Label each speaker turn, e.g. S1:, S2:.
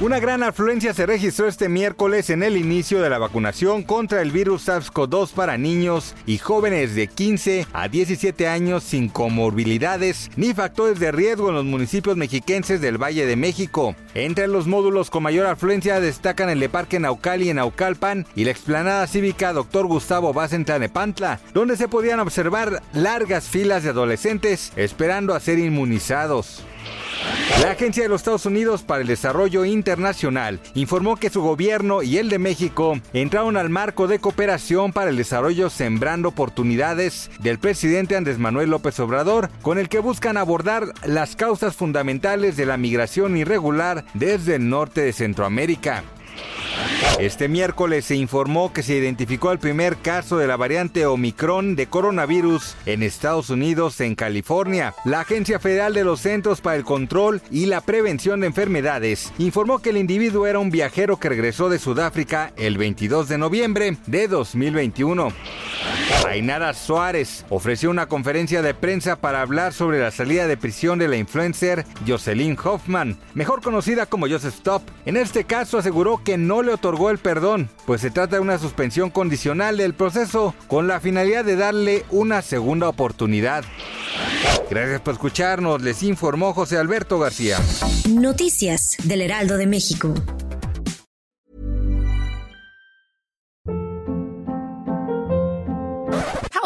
S1: Una gran afluencia se registró este miércoles en el inicio de la vacunación contra el virus SARS-CoV-2 para niños y jóvenes de 15 a 17 años sin comorbilidades ni factores de riesgo en los municipios mexiquenses del Valle de México. Entre los módulos con mayor afluencia destacan el de Parque Naucali en Naucalpan y la explanada cívica Dr. Gustavo Vaz en Tlanepantla, donde se podían observar largas filas de adolescentes esperando a ser inmunizados. La Agencia de los Estados Unidos para el Desarrollo Internacional informó que su gobierno y el de México entraron al marco de cooperación para el desarrollo Sembrando Oportunidades del presidente Andrés Manuel López Obrador, con el que buscan abordar las causas fundamentales de la migración irregular desde el norte de Centroamérica. Este miércoles se informó que se identificó el primer caso de la variante Omicron de coronavirus en Estados Unidos, en California. La Agencia Federal de los Centros para el Control y la Prevención de Enfermedades informó que el individuo era un viajero que regresó de Sudáfrica el 22 de noviembre de 2021. Ainara Suárez ofreció una conferencia de prensa para hablar sobre la salida de prisión de la influencer Jocelyn Hoffman, mejor conocida como Joseph Stop. En este caso aseguró que no le otorgó el perdón, pues se trata de una suspensión condicional del proceso con la finalidad de darle una segunda oportunidad. Gracias por escucharnos, les informó José Alberto García.
S2: Noticias del Heraldo de México.